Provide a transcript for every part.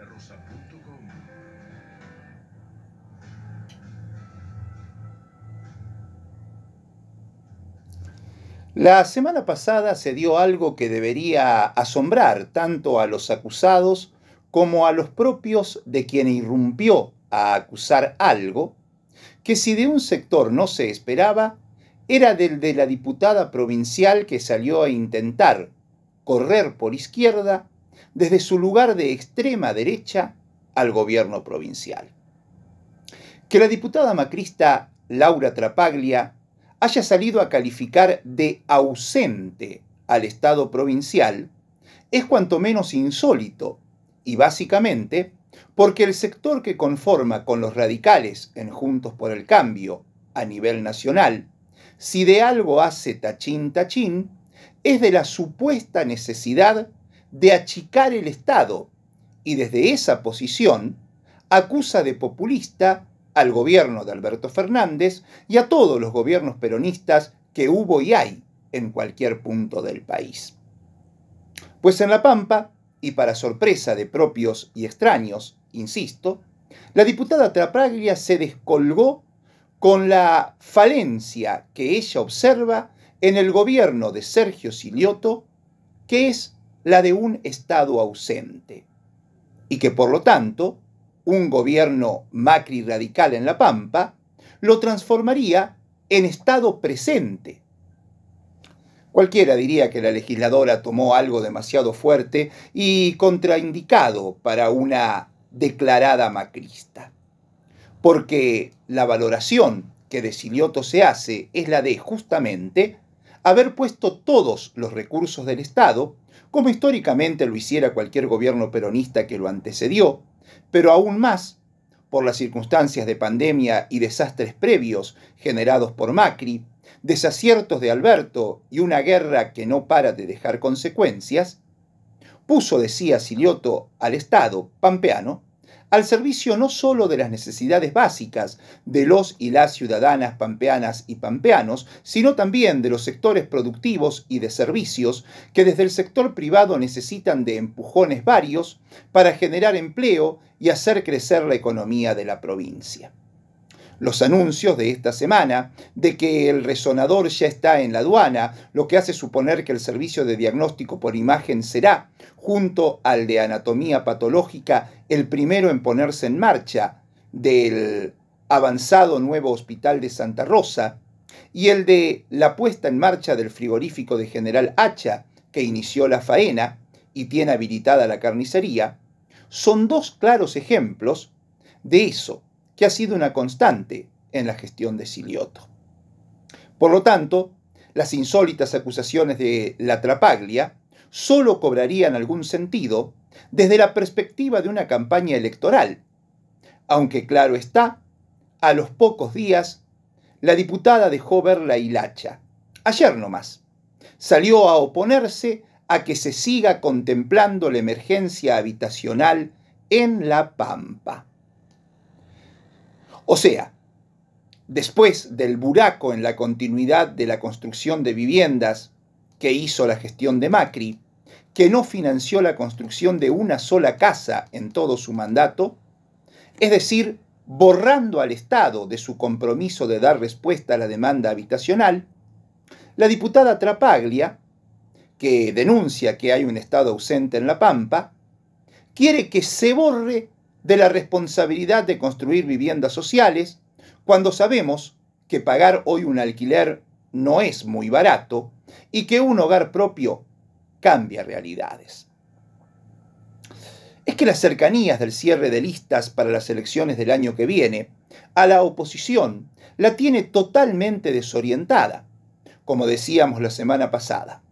santarosa.com. La semana pasada se dio algo que debería asombrar tanto a los acusados como a los propios de quien irrumpió a acusar algo, que si de un sector no se esperaba, era del de la diputada provincial que salió a intentar correr por izquierda desde su lugar de extrema derecha al gobierno provincial. Que la diputada macrista Laura Trapaglia haya salido a calificar de ausente al Estado provincial es cuanto menos insólito y básicamente porque el sector que conforma con los radicales en Juntos por el Cambio a nivel nacional, si de algo hace tachín tachín, es de la supuesta necesidad de achicar el Estado y desde esa posición acusa de populista al gobierno de Alberto Fernández y a todos los gobiernos peronistas que hubo y hay en cualquier punto del país. Pues en La Pampa, y para sorpresa de propios y extraños, insisto, la diputada Trapaglia se descolgó con la falencia que ella observa en el gobierno de Sergio Silioto, que es la de un Estado ausente, y que por lo tanto un gobierno Macri radical en La Pampa lo transformaría en Estado presente. Cualquiera diría que la legisladora tomó algo demasiado fuerte y contraindicado para una declarada macrista, porque la valoración que de Silioto se hace es la de justamente haber puesto todos los recursos del Estado, como históricamente lo hiciera cualquier gobierno peronista que lo antecedió, pero aún más por las circunstancias de pandemia y desastres previos generados por Macri, desaciertos de Alberto y una guerra que no para de dejar consecuencias, puso, decía Silioto, al Estado pampeano al servicio no sólo de las necesidades básicas de los y las ciudadanas pampeanas y pampeanos, sino también de los sectores productivos y de servicios que desde el sector privado necesitan de empujones varios para generar empleo y hacer crecer la economía de la provincia los anuncios de esta semana de que el resonador ya está en la aduana, lo que hace suponer que el servicio de diagnóstico por imagen será, junto al de anatomía patológica, el primero en ponerse en marcha del avanzado nuevo hospital de Santa Rosa, y el de la puesta en marcha del frigorífico de General Hacha, que inició la faena y tiene habilitada la carnicería, son dos claros ejemplos de eso que ha sido una constante en la gestión de Silioto. Por lo tanto, las insólitas acusaciones de la Trapaglia solo cobrarían algún sentido desde la perspectiva de una campaña electoral, aunque claro está, a los pocos días, la diputada dejó ver la hilacha, ayer nomás, salió a oponerse a que se siga contemplando la emergencia habitacional en La Pampa. O sea, después del buraco en la continuidad de la construcción de viviendas que hizo la gestión de Macri, que no financió la construcción de una sola casa en todo su mandato, es decir, borrando al Estado de su compromiso de dar respuesta a la demanda habitacional, la diputada Trapaglia, que denuncia que hay un Estado ausente en La Pampa, quiere que se borre de la responsabilidad de construir viviendas sociales cuando sabemos que pagar hoy un alquiler no es muy barato y que un hogar propio cambia realidades. Es que las cercanías del cierre de listas para las elecciones del año que viene a la oposición la tiene totalmente desorientada, como decíamos la semana pasada.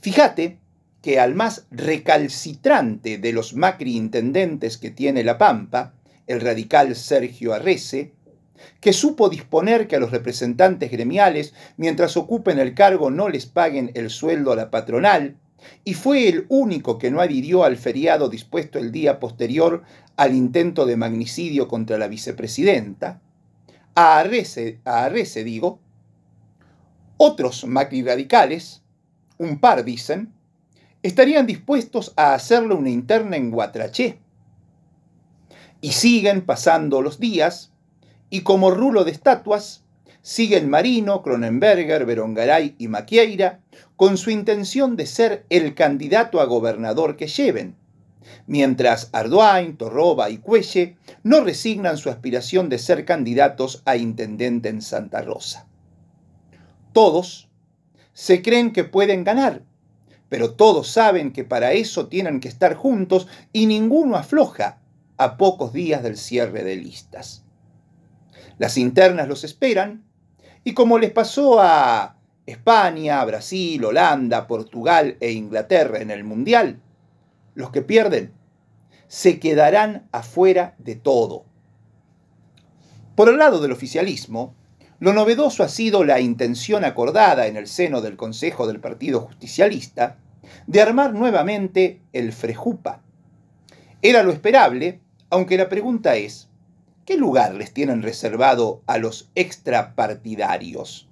Fíjate que al más recalcitrante de los Macri intendentes que tiene La Pampa, el radical Sergio Arrece, que supo disponer que a los representantes gremiales, mientras ocupen el cargo, no les paguen el sueldo a la patronal, y fue el único que no adhirió al feriado dispuesto el día posterior al intento de magnicidio contra la vicepresidenta, a Arrece, a Arrece digo, otros Macri radicales, un par dicen, estarían dispuestos a hacerle una interna en Guatraché, Y siguen pasando los días, y como rulo de estatuas, siguen Marino, Cronenberger, Berongaray y Maquieira con su intención de ser el candidato a gobernador que lleven, mientras Arduin, Torroba y Cuelle no resignan su aspiración de ser candidatos a intendente en Santa Rosa. Todos se creen que pueden ganar, pero todos saben que para eso tienen que estar juntos y ninguno afloja a pocos días del cierre de listas. Las internas los esperan y como les pasó a España, Brasil, Holanda, Portugal e Inglaterra en el Mundial, los que pierden se quedarán afuera de todo. Por el lado del oficialismo, lo novedoso ha sido la intención acordada en el seno del Consejo del Partido Justicialista de armar nuevamente el Frejupa. Era lo esperable, aunque la pregunta es, ¿qué lugar les tienen reservado a los extrapartidarios?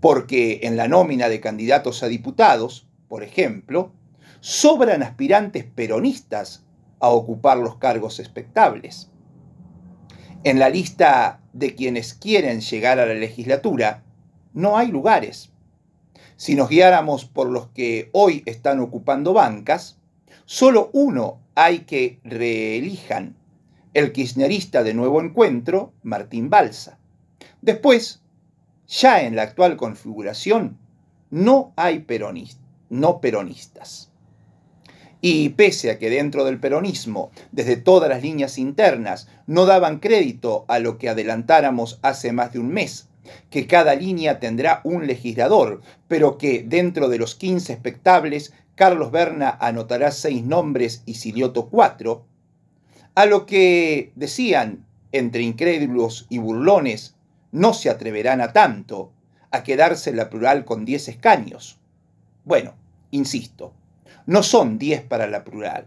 Porque en la nómina de candidatos a diputados, por ejemplo, sobran aspirantes peronistas a ocupar los cargos expectables. En la lista de quienes quieren llegar a la legislatura, no hay lugares. Si nos guiáramos por los que hoy están ocupando bancas, solo uno hay que reelijan, el kirchnerista de Nuevo Encuentro, Martín Balsa. Después, ya en la actual configuración, no hay peronistas, no peronistas. Y pese a que dentro del peronismo, desde todas las líneas internas, no daban crédito a lo que adelantáramos hace más de un mes, que cada línea tendrá un legislador, pero que dentro de los 15 espectables, Carlos Berna anotará seis nombres y Silioto cuatro, a lo que decían entre incrédulos y burlones, no se atreverán a tanto, a quedarse la plural con 10 escaños. Bueno, insisto, no son 10 para la plural,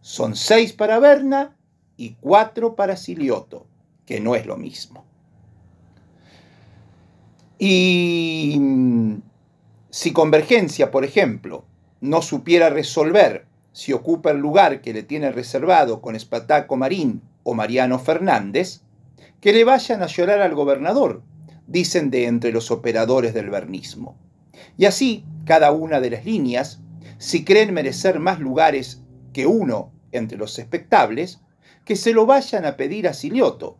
son 6 para Berna y 4 para Silioto, que no es lo mismo. Y mm, si Convergencia, por ejemplo, no supiera resolver si ocupa el lugar que le tiene reservado con Espataco Marín o Mariano Fernández, que le vayan a llorar al gobernador, dicen de entre los operadores del vernismo. Y así, cada una de las líneas si creen merecer más lugares que uno entre los espectables, que se lo vayan a pedir a Silioto.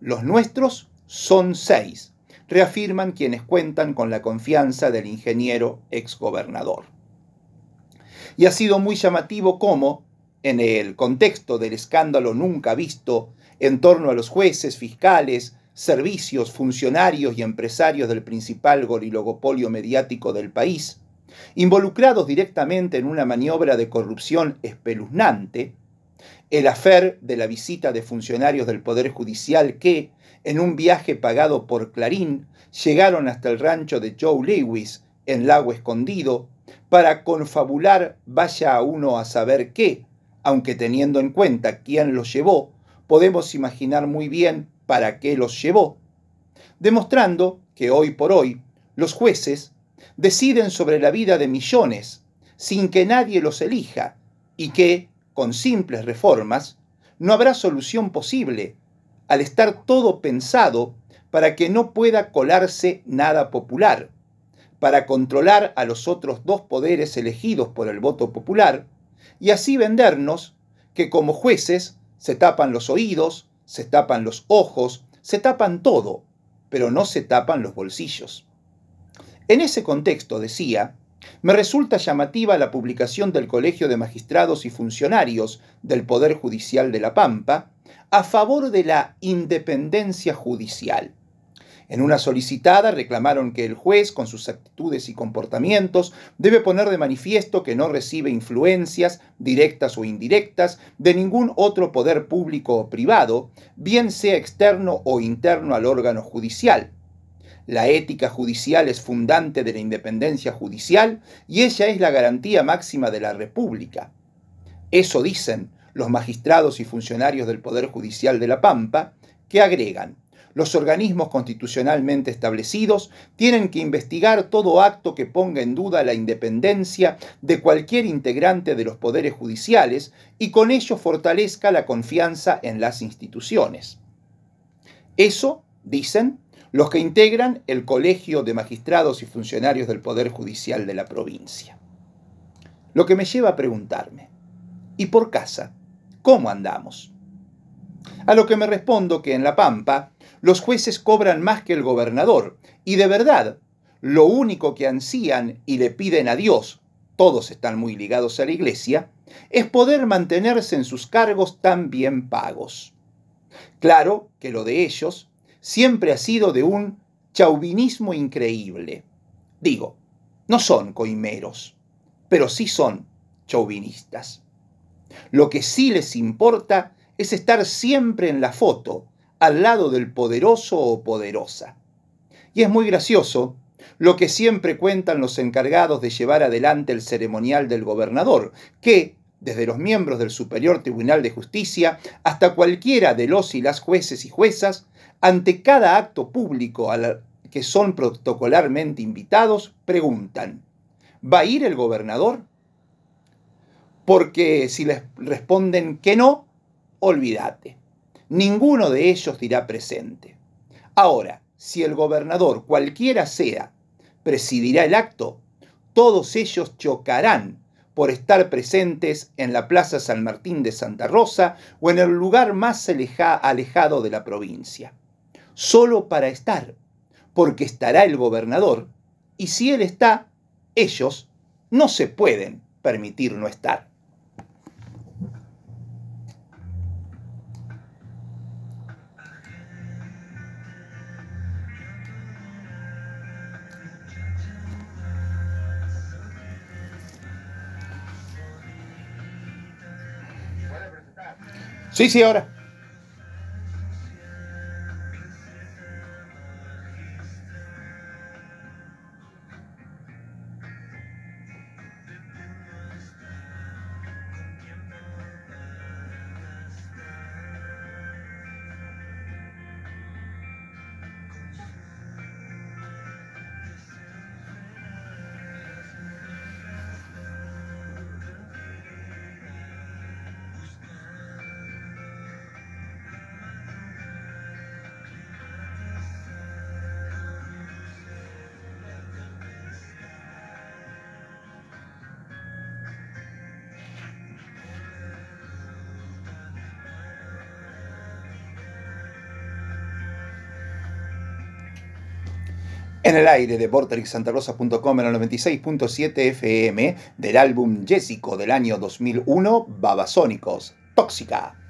Los nuestros son seis, reafirman quienes cuentan con la confianza del ingeniero exgobernador. Y ha sido muy llamativo cómo, en el contexto del escándalo nunca visto en torno a los jueces, fiscales, servicios, funcionarios y empresarios del principal gorilogopolio mediático del país, involucrados directamente en una maniobra de corrupción espeluznante, el afer de la visita de funcionarios del Poder Judicial que, en un viaje pagado por Clarín, llegaron hasta el rancho de Joe Lewis en Lago Escondido para confabular vaya a uno a saber qué, aunque teniendo en cuenta quién los llevó, podemos imaginar muy bien para qué los llevó, demostrando que hoy por hoy los jueces deciden sobre la vida de millones sin que nadie los elija y que, con simples reformas, no habrá solución posible al estar todo pensado para que no pueda colarse nada popular, para controlar a los otros dos poderes elegidos por el voto popular y así vendernos que como jueces se tapan los oídos, se tapan los ojos, se tapan todo, pero no se tapan los bolsillos. En ese contexto, decía, me resulta llamativa la publicación del Colegio de Magistrados y Funcionarios del Poder Judicial de La Pampa a favor de la independencia judicial. En una solicitada reclamaron que el juez, con sus actitudes y comportamientos, debe poner de manifiesto que no recibe influencias, directas o indirectas, de ningún otro poder público o privado, bien sea externo o interno al órgano judicial la ética judicial es fundante de la independencia judicial y ella es la garantía máxima de la República. Eso dicen los magistrados y funcionarios del Poder Judicial de La Pampa, que agregan, Los organismos constitucionalmente establecidos tienen que investigar todo acto que ponga en duda la independencia de cualquier integrante de los poderes judiciales y con ello fortalezca la confianza en las instituciones. Eso, dicen, los que integran el Colegio de Magistrados y Funcionarios del Poder Judicial de la provincia. Lo que me lleva a preguntarme, ¿y por casa? ¿Cómo andamos? A lo que me respondo que en La Pampa los jueces cobran más que el gobernador y de verdad lo único que ansían y le piden a Dios, todos están muy ligados a la iglesia, es poder mantenerse en sus cargos tan bien pagos. Claro que lo de ellos siempre ha sido de un chauvinismo increíble. Digo, no son coimeros, pero sí son chauvinistas. Lo que sí les importa es estar siempre en la foto, al lado del poderoso o poderosa. Y es muy gracioso lo que siempre cuentan los encargados de llevar adelante el ceremonial del gobernador, que, desde los miembros del Superior Tribunal de Justicia hasta cualquiera de los y las jueces y juezas, ante cada acto público al que son protocolarmente invitados, preguntan, ¿Va a ir el gobernador? Porque si les responden que no, olvídate. Ninguno de ellos dirá presente. Ahora, si el gobernador, cualquiera sea, presidirá el acto, todos ellos chocarán por estar presentes en la Plaza San Martín de Santa Rosa o en el lugar más alejado de la provincia. Solo para estar, porque estará el gobernador, y si él está, ellos no se pueden permitir no estar. Sí, sí, ahora. En el aire de vortexsantarosa.com en el 96.7 FM del álbum Jessico del año 2001, Babasónicos, Tóxica.